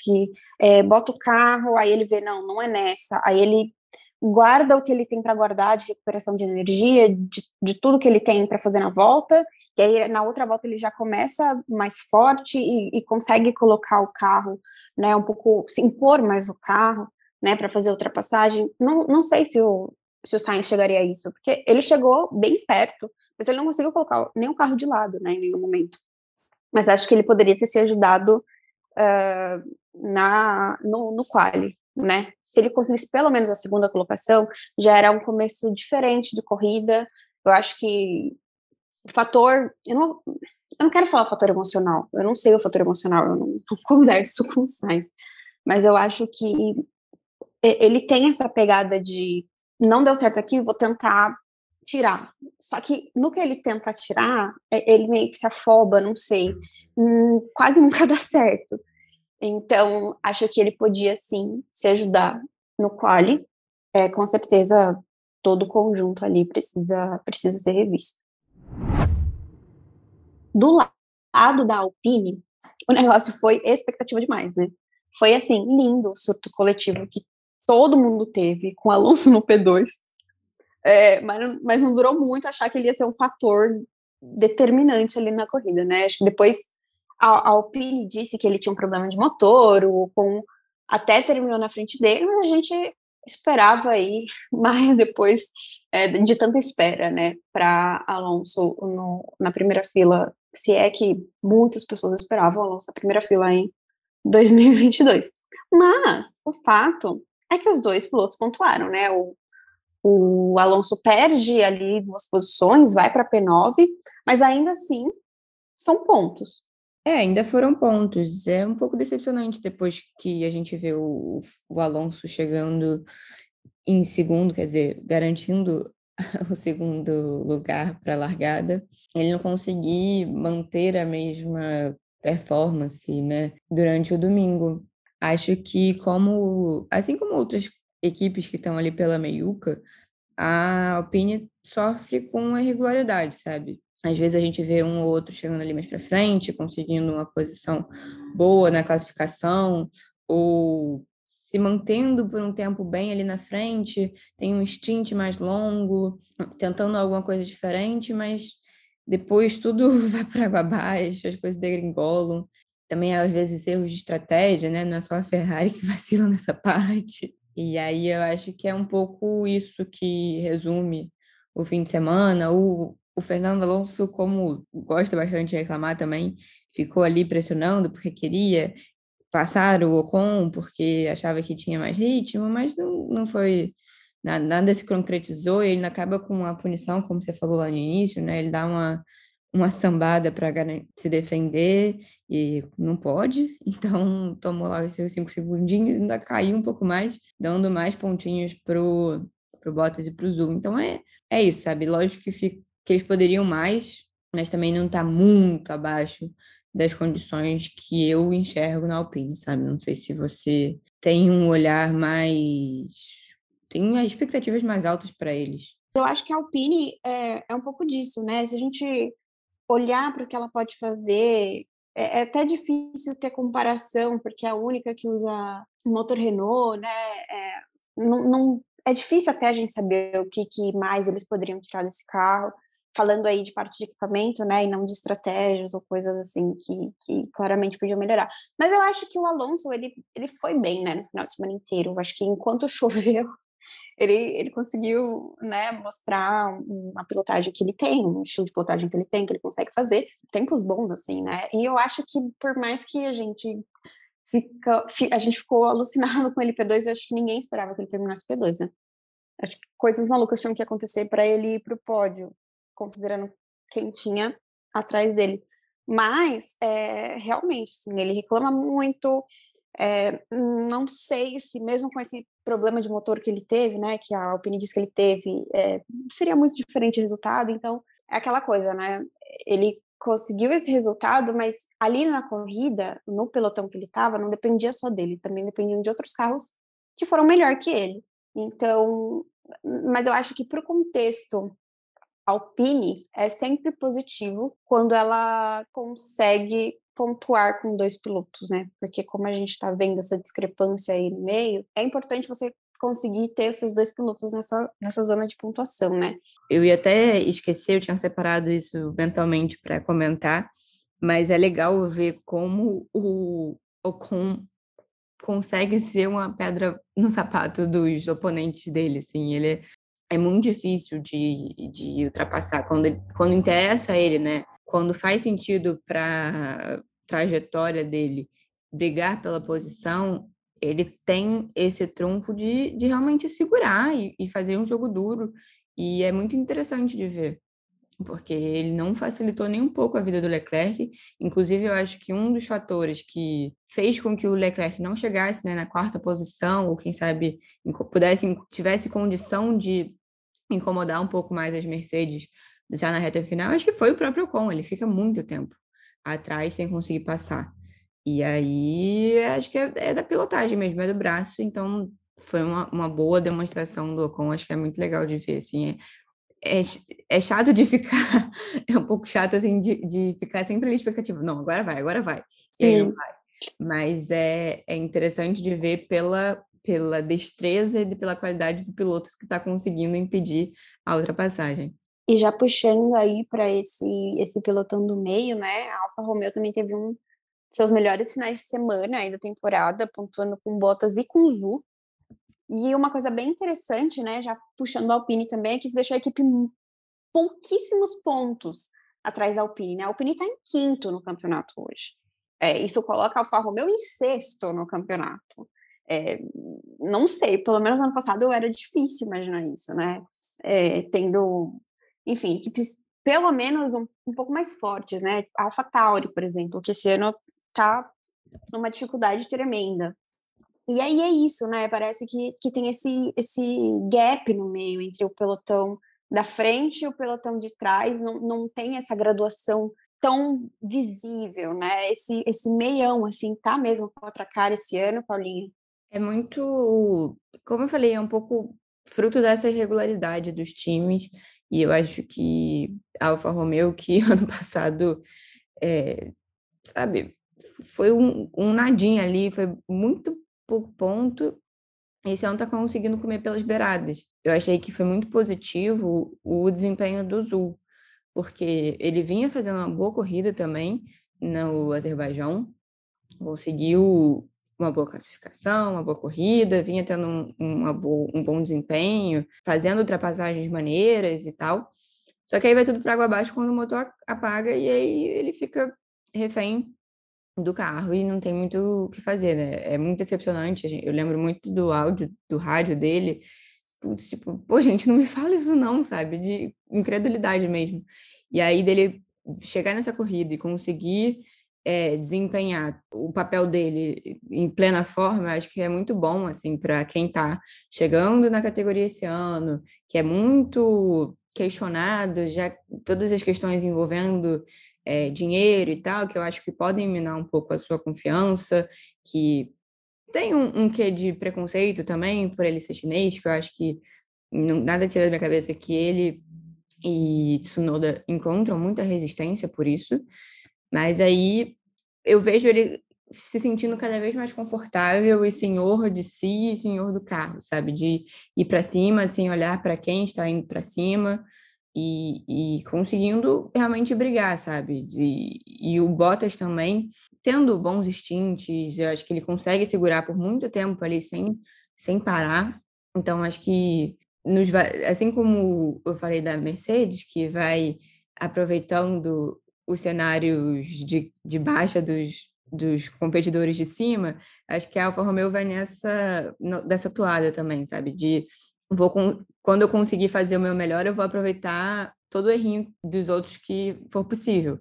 é, bota o carro, aí ele vê, não, não é nessa, aí ele guarda o que ele tem para guardar de recuperação de energia, de, de tudo que ele tem para fazer na volta, e aí na outra volta ele já começa mais forte e, e consegue colocar o carro, né, um pouco, se impor mais o carro, né, para fazer ultrapassagem. Não, não sei se o, se o Sainz chegaria a isso, porque ele chegou bem perto, mas ele não conseguiu colocar nenhum carro de lado, né, em nenhum momento. Mas acho que ele poderia ter se ajudado uh, na, no, no quali, né? Se ele conseguisse pelo menos a segunda colocação, já era um começo diferente de corrida. Eu acho que o fator, eu não, eu não quero falar fator emocional, eu não sei o fator emocional, eu não, não converso com o Sainz, mas eu acho que ele tem essa pegada de não deu certo aqui, vou tentar tirar. Só que no que ele tenta tirar, é, ele meio que se afoba, não sei, hum, quase nunca dá certo. Então, acho que ele podia sim se ajudar no quali. É, com certeza, todo o conjunto ali precisa, precisa ser revisto. Do lado da Alpine, o negócio foi expectativa demais, né? Foi assim, lindo o surto coletivo que todo mundo teve com Alonso no P2. É, mas, mas não durou muito achar que ele ia ser um fator determinante ali na corrida, né? Acho que depois a, a Alpine disse que ele tinha um problema de motor, o Ocon até terminou na frente dele, mas a gente esperava aí mais depois é, de tanta espera, né, para Alonso no, na primeira fila, se é que muitas pessoas esperavam Alonso na primeira fila em 2022. Mas o fato é que os dois pilotos pontuaram, né? O, o Alonso perde ali duas posições, vai para P9, mas ainda assim são pontos. É, ainda foram pontos. É um pouco decepcionante depois que a gente vê o, o Alonso chegando em segundo, quer dizer, garantindo o segundo lugar para a largada, ele não conseguir manter a mesma performance, né, durante o domingo. Acho que como, assim como outras equipes que estão ali pela meiuca, a Alpine sofre com irregularidade, sabe? Às vezes a gente vê um ou outro chegando ali mais para frente, conseguindo uma posição boa na classificação, ou se mantendo por um tempo bem ali na frente, tem um stint mais longo, tentando alguma coisa diferente, mas depois tudo vai para água abaixo, as coisas degringolam também às vezes erros de estratégia, né? Não é só a Ferrari que vacila nessa parte. E aí eu acho que é um pouco isso que resume o fim de semana. O, o Fernando Alonso, como gosta bastante de reclamar também, ficou ali pressionando porque queria passar o Ocon, porque achava que tinha mais ritmo, mas não, não foi. Nada, nada se concretizou, ele acaba com uma punição, como você falou lá no início, né? Ele dá uma uma sambada para se defender e não pode, então tomou lá os seus cinco segundinhos ainda caiu um pouco mais, dando mais pontinhos pro, pro Bottas e pro Zul. Então é, é isso, sabe? Lógico que, fica, que eles poderiam mais, mas também não está muito abaixo das condições que eu enxergo na Alpine, sabe? Não sei se você tem um olhar mais. tem as expectativas mais altas para eles. Eu acho que a Alpine é, é um pouco disso, né? Se a gente olhar para o que ela pode fazer. É, é, até difícil ter comparação, porque é a única que usa motor Renault, né? É, não, não, é difícil até a gente saber o que, que mais eles poderiam tirar desse carro, falando aí de parte de equipamento, né? E não de estratégias ou coisas assim que, que claramente podiam melhorar. Mas eu acho que o Alonso, ele, ele foi bem, né? No final de semana inteiro. Eu acho que enquanto choveu, ele, ele conseguiu né, mostrar uma pilotagem que ele tem, um estilo de pilotagem que ele tem, que ele consegue fazer, tempos bons, assim, né? E eu acho que por mais que a gente fica, a gente ficou alucinado com ele P2, eu acho que ninguém esperava que ele terminasse P2, né? Acho que coisas malucas tinham que acontecer para ele ir para o pódio. considerando quem tinha atrás dele. Mas, é, realmente, assim, ele reclama muito. É, não sei se, mesmo com esse problema de motor que ele teve, né, que a Alpine disse que ele teve, é, seria muito diferente o resultado. Então, é aquela coisa, né? Ele conseguiu esse resultado, mas ali na corrida, no pelotão que ele estava, não dependia só dele, também dependiam de outros carros que foram melhor que ele. Então, mas eu acho que para o contexto Alpine é sempre positivo quando ela consegue pontuar com dois pilotos, né? Porque como a gente está vendo essa discrepância aí no meio, é importante você conseguir ter os seus dois pilotos nessa, nessa zona de pontuação, né? Eu ia até esquecer, eu tinha separado isso mentalmente para comentar, mas é legal ver como o Ocon consegue ser uma pedra no sapato dos oponentes dele, assim, ele é é muito difícil de, de ultrapassar quando, quando interessa a ele, né? Quando faz sentido para trajetória dele brigar pela posição, ele tem esse trunfo de, de realmente segurar e, e fazer um jogo duro. E é muito interessante de ver, porque ele não facilitou nem um pouco a vida do Leclerc. Inclusive, eu acho que um dos fatores que fez com que o Leclerc não chegasse né, na quarta posição, ou quem sabe pudesse, tivesse condição de incomodar um pouco mais as Mercedes já na reta final, acho que foi o próprio Ocon, ele fica muito tempo atrás sem conseguir passar. E aí, acho que é, é da pilotagem mesmo, é do braço, então foi uma, uma boa demonstração do Ocon, acho que é muito legal de ver, assim, é, é, é chato de ficar, é um pouco chato, assim, de, de ficar sempre na expectativa, não, agora vai, agora vai, Sim. e aí não vai. Mas é, é interessante de ver pela pela destreza e pela qualidade do piloto que está conseguindo impedir a ultrapassagem. E já puxando aí para esse esse pelotão do meio, né? A Alfa Romeo também teve um seus melhores finais de semana aí da temporada, pontuando com Bottas e com Zu. E uma coisa bem interessante, né, já puxando a Alpine também, é que isso deixou a equipe pouquíssimos pontos atrás da Alpine, né? A Alpine está em quinto no campeonato hoje. É, isso coloca a Alfa Romeo em sexto no campeonato. É, não sei, pelo menos ano passado era difícil imaginar isso, né? É, tendo, enfim, equipes pelo menos um, um pouco mais fortes, né? Alpha Tauri, por exemplo, que esse ano tá numa dificuldade tremenda. E aí é isso, né? Parece que, que tem esse, esse gap no meio entre o pelotão da frente e o pelotão de trás, não, não tem essa graduação tão visível, né? Esse, esse meião, assim, tá mesmo com outra cara esse ano, Paulinho? É muito, como eu falei, é um pouco fruto dessa irregularidade dos times, e eu acho que a Alfa Romeo, que ano passado, é, sabe, foi um, um nadinha ali, foi muito pouco ponto, esse ano tá conseguindo comer pelas beiradas. Eu achei que foi muito positivo o desempenho do Zul, porque ele vinha fazendo uma boa corrida também no Azerbaijão, conseguiu uma boa classificação, uma boa corrida, vinha tendo um, uma boa, um bom desempenho, fazendo ultrapassagens maneiras e tal. Só que aí vai tudo para água abaixo quando o motor apaga e aí ele fica refém do carro e não tem muito o que fazer, né? É muito decepcionante. Eu lembro muito do áudio, do rádio dele. Putz, tipo, pô, gente, não me fala isso não, sabe? De incredulidade mesmo. E aí dele chegar nessa corrida e conseguir é, desempenhar o papel dele em plena forma, acho que é muito bom assim para quem está chegando na categoria esse ano, que é muito questionado, já todas as questões envolvendo é, dinheiro e tal, que eu acho que podem minar um pouco a sua confiança, que tem um, um quê de preconceito também por ele ser chinês, que eu acho que não, nada tira da minha cabeça que ele e Tsunoda encontram muita resistência por isso. Mas aí eu vejo ele se sentindo cada vez mais confortável e senhor de si e senhor do carro, sabe? De ir para cima sem olhar para quem está indo para cima e, e, conseguindo realmente brigar, sabe? De, e o Bottas também tendo bons instintos, eu acho que ele consegue segurar por muito tempo ali sem, sem parar. Então, acho que nos assim como eu falei da Mercedes, que vai aproveitando os cenários de, de baixa dos, dos competidores de cima, acho que a Alfa Romeo vai nessa dessa toada também, sabe? De vou com, quando eu conseguir fazer o meu melhor, eu vou aproveitar todo o errinho dos outros que for possível.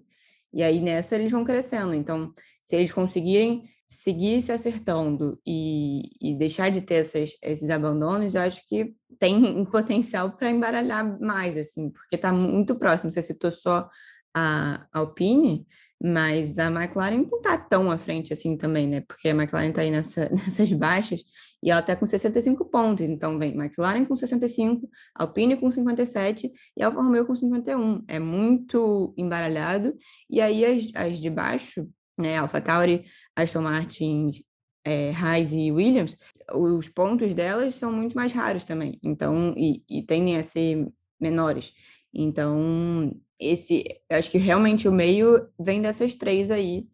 E aí nessa eles vão crescendo. Então, se eles conseguirem seguir se acertando e, e deixar de ter essas, esses abandonos, eu acho que tem um potencial para embaralhar mais, assim, porque está muito próximo. Você citou só a Alpine, mas a McLaren não está tão à frente assim também, né? Porque a McLaren está aí nessa, nessas baixas e ela está com 65 pontos. Então vem McLaren com 65, Alpine com 57 e Alfa Romeo com 51. É muito embaralhado. E aí as, as de baixo, né? Alfa Tauri, Aston Martin, é, Haas e Williams, os pontos delas são muito mais raros também. Então, e, e tendem a ser menores. Então, esse, acho que realmente o meio vem dessas três aí,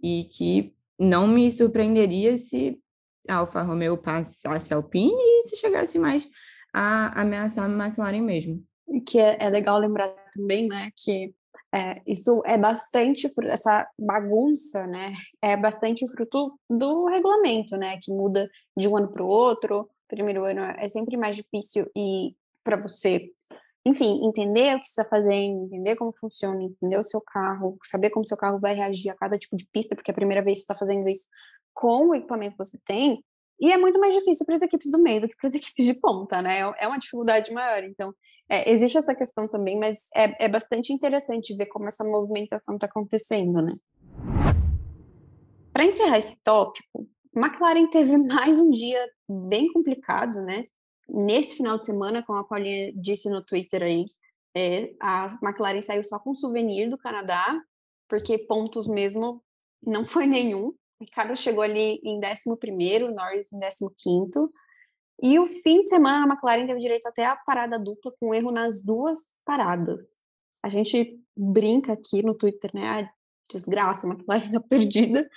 e que não me surpreenderia se a Alfa Romeo passasse a Alpine e se chegasse mais a ameaçar a McLaren mesmo. Que é, é legal lembrar também, né, que é, isso é bastante, essa bagunça, né, é bastante fruto do regulamento, né, que muda de um ano para o outro. Primeiro ano é sempre mais difícil e para você enfim, entender o que você está fazendo, entender como funciona, entender o seu carro, saber como seu carro vai reagir a cada tipo de pista, porque é a primeira vez que você está fazendo isso com o equipamento que você tem, e é muito mais difícil para as equipes do meio do que para as equipes de ponta, né? É uma dificuldade maior. Então, é, existe essa questão também, mas é, é bastante interessante ver como essa movimentação está acontecendo, né? Para encerrar esse tópico, McLaren teve mais um dia bem complicado, né? Nesse final de semana, como a Paulinha disse no Twitter aí, é, a McLaren saiu só com souvenir do Canadá, porque pontos mesmo não foi nenhum. Ricardo chegou ali em 11º, Norris em 15º. E o fim de semana a McLaren teve direito até a parada dupla com erro nas duas paradas. A gente brinca aqui no Twitter, né? Desgraça, a McLaren tá perdida.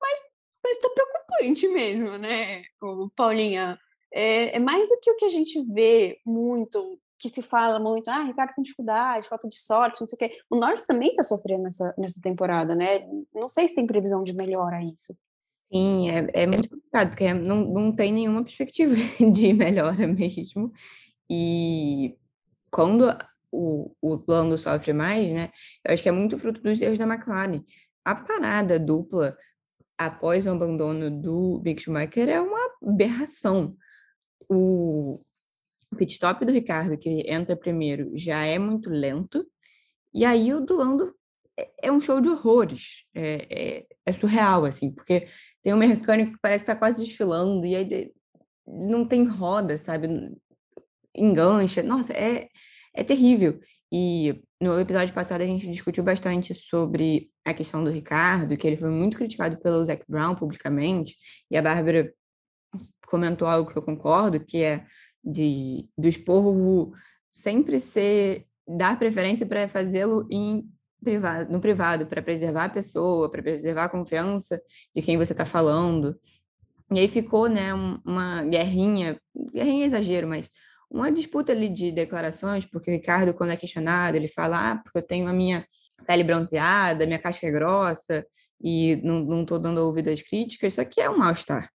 Mas, mas tá preocupante mesmo, né, o Paulinha? É, é, mais do que o que a gente vê muito, que se fala muito, ah, Ricardo com dificuldade, falta de sorte, não sei o quê. O Norris também está sofrendo nessa, nessa temporada, né? Não sei se tem previsão de melhora isso. Sim, é, é muito complicado, porque não, não tem nenhuma perspectiva de melhora mesmo. E quando o, o Lando sofre mais, né? Eu acho que é muito fruto dos erros da McLaren. A parada dupla após o abandono do Big Schumacher é uma aberração o pit stop do Ricardo, que entra primeiro, já é muito lento, e aí o do Lando é, é um show de horrores, é, é, é, surreal, assim, porque tem um mecânico que parece estar tá quase desfilando, e aí não tem roda, sabe, engancha, nossa, é, é terrível. E no episódio passado a gente discutiu bastante sobre a questão do Ricardo, que ele foi muito criticado pelo Zac Brown publicamente, e a Bárbara comentou algo que eu concordo, que é de do esporro sempre ser dar preferência para fazê-lo em privado, no privado, para preservar a pessoa, para preservar a confiança de quem você está falando. E aí ficou, né, uma guerrinha, guerrinha é exagero, mas uma disputa ali de declarações, porque o Ricardo, quando é questionado, ele fala, ah, porque eu tenho a minha pele bronzeada, minha caixa é grossa, e não estou dando ouvido às críticas, isso aqui é um mal-estar.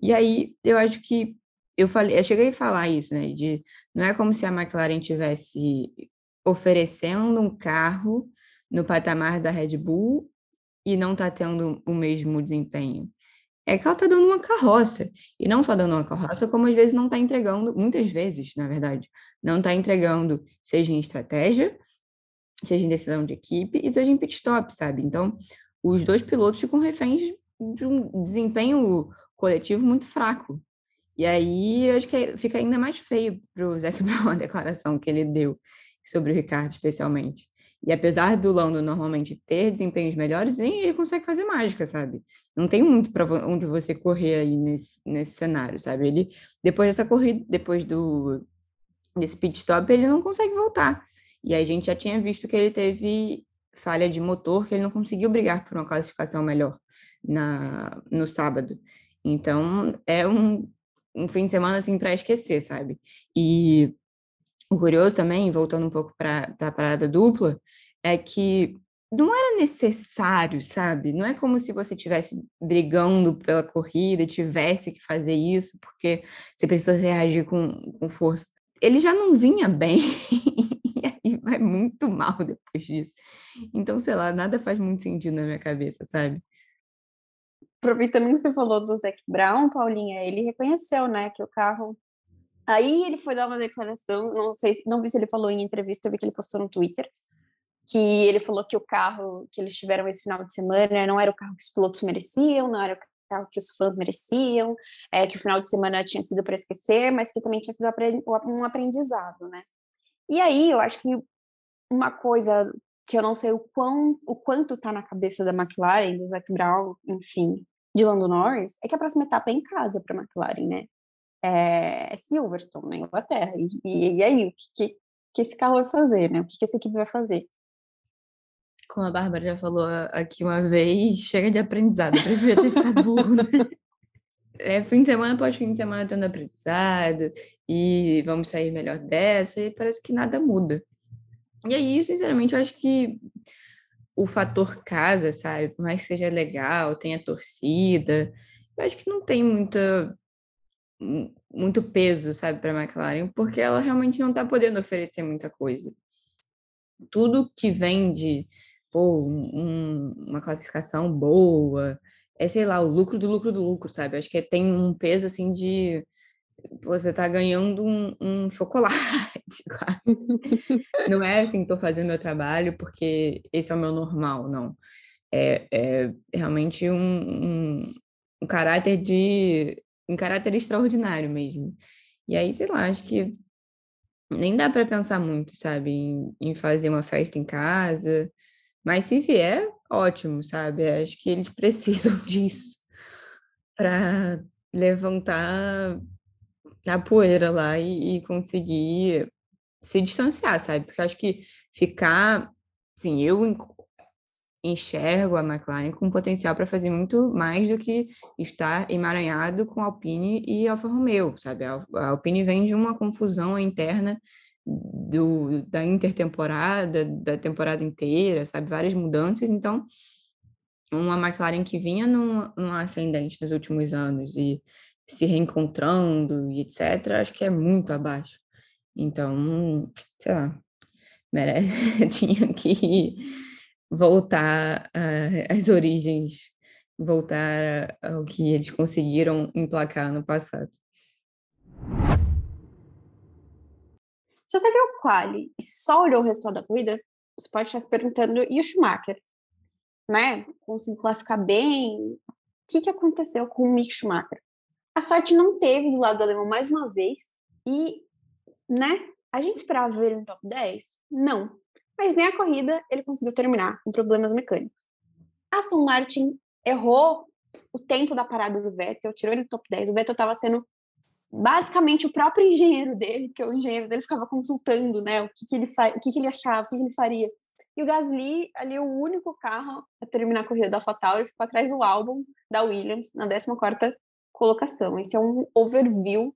E aí eu acho que eu falei, eu cheguei a falar isso, né? De não é como se a McLaren tivesse oferecendo um carro no patamar da Red Bull e não está tendo o mesmo desempenho. É que ela está dando uma carroça. E não só dando uma carroça, como às vezes não está entregando, muitas vezes, na verdade, não está entregando, seja em estratégia, seja em decisão de equipe e seja em pit stop, sabe? Então, os dois pilotos ficam reféns de um desempenho coletivo muito fraco. E aí acho que fica ainda mais feio para o Zac Brown a declaração que ele deu sobre o Ricardo, especialmente. E apesar do Lando normalmente ter desempenhos melhores, nem ele consegue fazer mágica, sabe? Não tem muito para onde você correr aí nesse, nesse cenário, sabe? Ele, depois dessa corrida, depois do desse pit stop, ele não consegue voltar. E a gente já tinha visto que ele teve falha de motor, que ele não conseguiu brigar por uma classificação melhor na, no sábado. Então, é um, um fim de semana, assim, para esquecer, sabe? E o curioso também, voltando um pouco para a parada dupla, é que não era necessário, sabe? Não é como se você estivesse brigando pela corrida, tivesse que fazer isso, porque você precisa reagir com, com força. ele já não vinha bem, e aí vai muito mal depois disso. Então, sei lá, nada faz muito sentido na minha cabeça, sabe? Aproveitando que você falou do Zac Brown, Paulinha, ele reconheceu, né, que o carro. Aí ele foi dar uma declaração, não sei, não vi se ele falou em entrevista, eu vi que ele postou no Twitter, que ele falou que o carro que eles tiveram esse final de semana não era o carro que os pilotos mereciam, não era o carro que os fãs mereciam, é, que o final de semana tinha sido para esquecer, mas que também tinha sido um aprendizado, né? E aí eu acho que uma coisa que eu não sei o, quão, o quanto está na cabeça da McLaren, do Zac Brown, enfim, de Lando Norris, é que a próxima etapa é em casa para a McLaren, né? É Silverstone, na Inglaterra. E, e, aí, o que, que, que, esse carro vai fazer, né? O que, que essa equipe vai fazer? Como a Bárbara já falou aqui uma vez, chega de aprendizado, eu preferia ter ficado burro, né? É, fim de semana após fim de semana tendo aprendizado e vamos sair melhor dessa e parece que nada muda. E aí, sinceramente, eu acho que o fator casa, sabe? Por mais que seja legal, tenha torcida, eu acho que não tem muita, muito peso, sabe, para a McLaren, porque ela realmente não está podendo oferecer muita coisa. Tudo que vem de pô, um, uma classificação boa, é, sei lá, o lucro do lucro do lucro, sabe? Acho que tem um peso assim de você tá ganhando um, um chocolate, quase. não é assim, tô fazendo meu trabalho porque esse é o meu normal, não. É, é realmente um, um, um caráter de um caráter extraordinário mesmo. E aí, sei lá, acho que nem dá para pensar muito, sabe, em, em, fazer uma festa em casa. Mas se vier, ótimo, sabe? Acho que eles precisam disso para levantar a poeira lá e, e, conseguir se distanciar, sabe? Porque acho que ficar, sim, eu enxergo a McLaren com potencial para fazer muito mais do que estar emaranhado com a Alpine e Alfa Romeo, sabe? A Alpine vem de uma confusão interna do, da intertemporada, da temporada inteira, sabe? Várias mudanças, então uma McLaren que vinha num, num ascendente nos últimos anos e se reencontrando e etc., acho que é muito abaixo. Então, sei lá, merece, tinha que voltar às origens, voltar ao que eles conseguiram emplacar no passado. Se você viu o quali e só olhou o resultado da corrida, você pode estar se perguntando, e o Schumacher? Né? Conseguiu classificar bem? O que, que aconteceu com o Mick Schumacher? A sorte não teve do lado do alemão mais uma vez. E, né? A gente esperava ver ele no top 10? Não. Mas nem a corrida ele conseguiu terminar com problemas mecânicos. Aston Martin errou o tempo da parada do Vettel, tirou ele do top 10. O Vettel estava sendo basicamente o próprio engenheiro dele, porque o engenheiro dele ficava consultando, né, o que, que ele fa... o que, que ele achava, o que, que ele faria. E o Gasly, ali, o único carro a terminar a corrida da AlphaTauri, ficou atrás do álbum da Williams, na 14ª colocação. Esse é um overview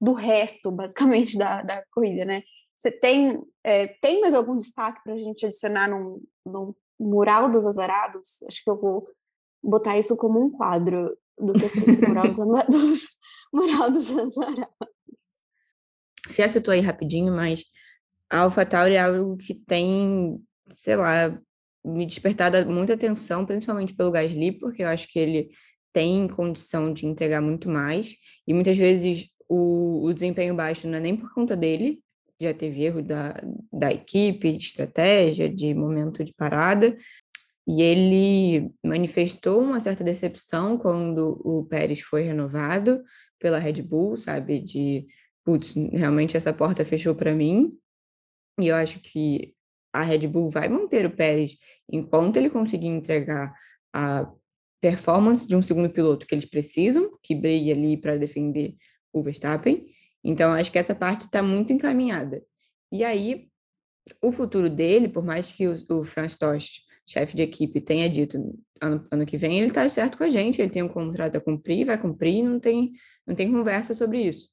do resto, basicamente, da, da corrida, né? Você tem, é, tem mais algum destaque para a gente adicionar no, no mural dos azarados? Acho que eu vou botar isso como um quadro do Q3, mural dos, dos, mural dos azarados. Você citou aí rapidinho, mas a AlphaTauri é algo que tem, sei lá, me despertado muita atenção, principalmente pelo Gasly, porque eu acho que ele tem condição de entregar muito mais, e muitas vezes o, o desempenho baixo não é nem por conta dele, já teve erro da, da equipe, de estratégia, de momento de parada, e ele manifestou uma certa decepção quando o Pérez foi renovado pela Red Bull, sabe, de, putz, realmente essa porta fechou para mim, e eu acho que a Red Bull vai manter o Pérez enquanto ele conseguir entregar a performance de um segundo piloto que eles precisam, que brigue ali para defender o Verstappen. Então, acho que essa parte está muito encaminhada. E aí, o futuro dele, por mais que o, o Franz Tost, chefe de equipe, tenha dito ano, ano que vem, ele está certo com a gente, ele tem um contrato a cumprir, vai cumprir, não tem, não tem conversa sobre isso.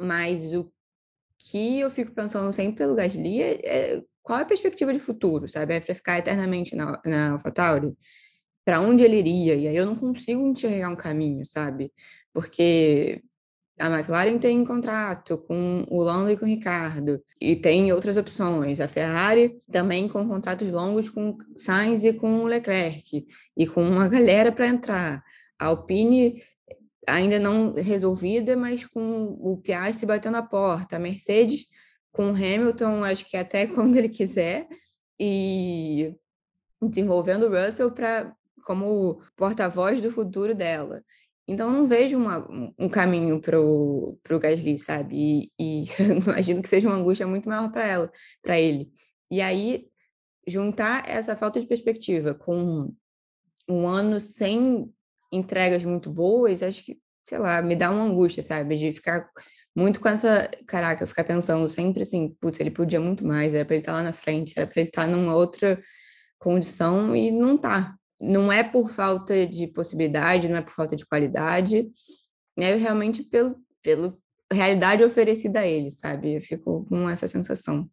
Mas o que eu fico pensando sempre pelo Gasly é, é qual é a perspectiva de futuro, sabe? É para ficar eternamente na, na AlphaTauri? Para onde ele iria, e aí eu não consigo enxergar um caminho, sabe? Porque A McLaren tem contrato com o Lando e com o Ricardo, e tem outras opções. A Ferrari também com contratos longos com Sainz e com Leclerc, e com uma galera para entrar. A Alpine ainda não resolvida, mas com o Piastri batendo a porta. A Mercedes com o Hamilton, acho que até quando ele quiser, e desenvolvendo o Russell para como porta-voz do futuro dela. Então, não vejo uma, um caminho para o Gasly, sabe? E, e imagino que seja uma angústia muito maior para ela, para ele. E aí, juntar essa falta de perspectiva com um ano sem entregas muito boas, acho que, sei lá, me dá uma angústia, sabe? De ficar muito com essa, caraca, ficar pensando sempre assim, putz, ele podia muito mais, era para ele estar tá lá na frente, era para ele estar tá numa outra condição e não tá. Não é por falta de possibilidade, não é por falta de qualidade, é realmente pelo, pelo realidade oferecida a ele, sabe? Eu fico com essa sensação.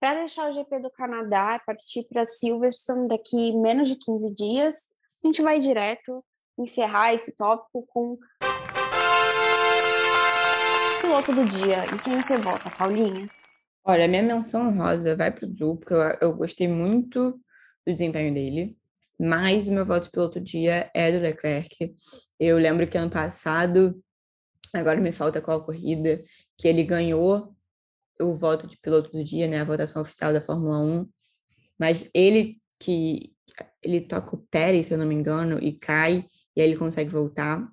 Para deixar o GP do Canadá e partir para Silverstone daqui menos de 15 dias, a gente vai direto encerrar esse tópico com piloto do dia. Em quem você vota, Paulinha? Olha, minha menção rosa vai para o Zul, porque eu, eu gostei muito do desempenho dele, mas o meu voto piloto do dia é do Leclerc. Eu lembro que ano passado, agora me falta qual corrida, que ele ganhou o voto de piloto do dia, né, a votação oficial da Fórmula 1, mas ele que ele toca o Pérez, se eu não me engano, e cai, e aí ele consegue voltar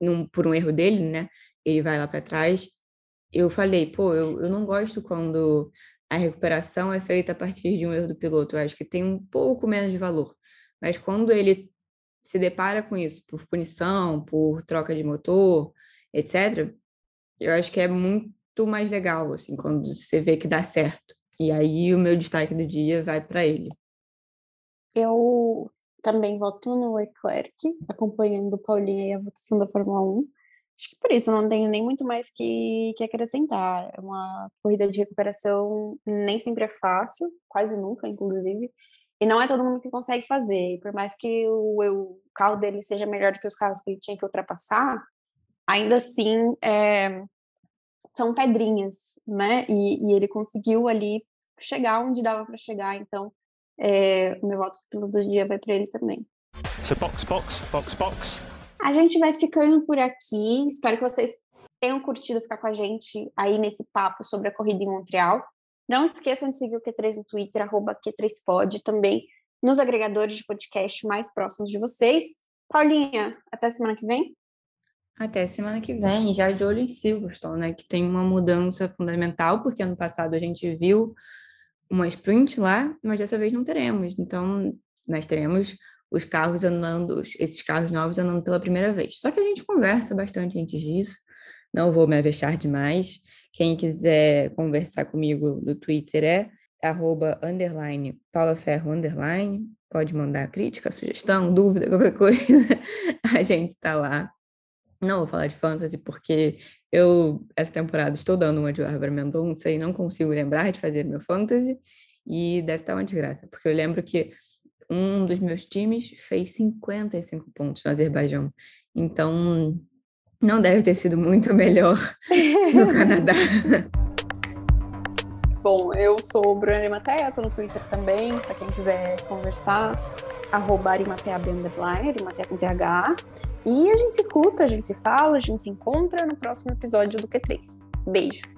num, por um erro dele, né? Ele vai lá para trás. Eu falei, pô, eu, eu não gosto quando a recuperação é feita a partir de um erro do piloto. Eu acho que tem um pouco menos de valor. Mas quando ele se depara com isso, por punição, por troca de motor, etc., eu acho que é muito mais legal, assim, quando você vê que dá certo. E aí o meu destaque do dia vai para ele. Eu também voto no Leclerc, acompanhando o Paulinho e a votação da Fórmula 1. Acho que por isso não tenho nem muito mais que, que acrescentar. É uma corrida de recuperação nem sempre é fácil, quase nunca, inclusive. E não é todo mundo que consegue fazer. E por mais que o, o carro dele seja melhor do que os carros que ele tinha que ultrapassar, ainda assim é, são pedrinhas, né? E, e ele conseguiu ali chegar onde dava para chegar. Então, é, o meu voto do dia vai para ele também. So box, box, box, box. A gente vai ficando por aqui. Espero que vocês tenham curtido ficar com a gente aí nesse papo sobre a corrida em Montreal. Não esqueçam de seguir o Q3 no Twitter, arroba Q3Pod, também nos agregadores de podcast mais próximos de vocês. Paulinha, até semana que vem? Até semana que vem, já de olho em Silverstone, né? Que tem uma mudança fundamental, porque ano passado a gente viu uma sprint lá, mas dessa vez não teremos. Então, nós teremos os carros andando, esses carros novos andando pela primeira vez. Só que a gente conversa bastante antes disso, não vou me avexar demais. Quem quiser conversar comigo no Twitter é arroba, underline, Paula Ferro, underline. Pode mandar crítica, sugestão, dúvida, qualquer coisa. a gente tá lá. Não vou falar de fantasy porque eu, essa temporada, estou dando uma de Bárbara Mendonça e não consigo lembrar de fazer meu fantasy e deve estar uma desgraça, porque eu lembro que um dos meus times fez 55 pontos no Azerbaijão. Então, não deve ter sido muito melhor no Canadá. Bom, eu sou Bruna Arimatea, estou no Twitter também, para quem quiser conversar, arroba Arimatea Arimatea com TH. E a gente se escuta, a gente se fala, a gente se encontra no próximo episódio do Q3. Beijo!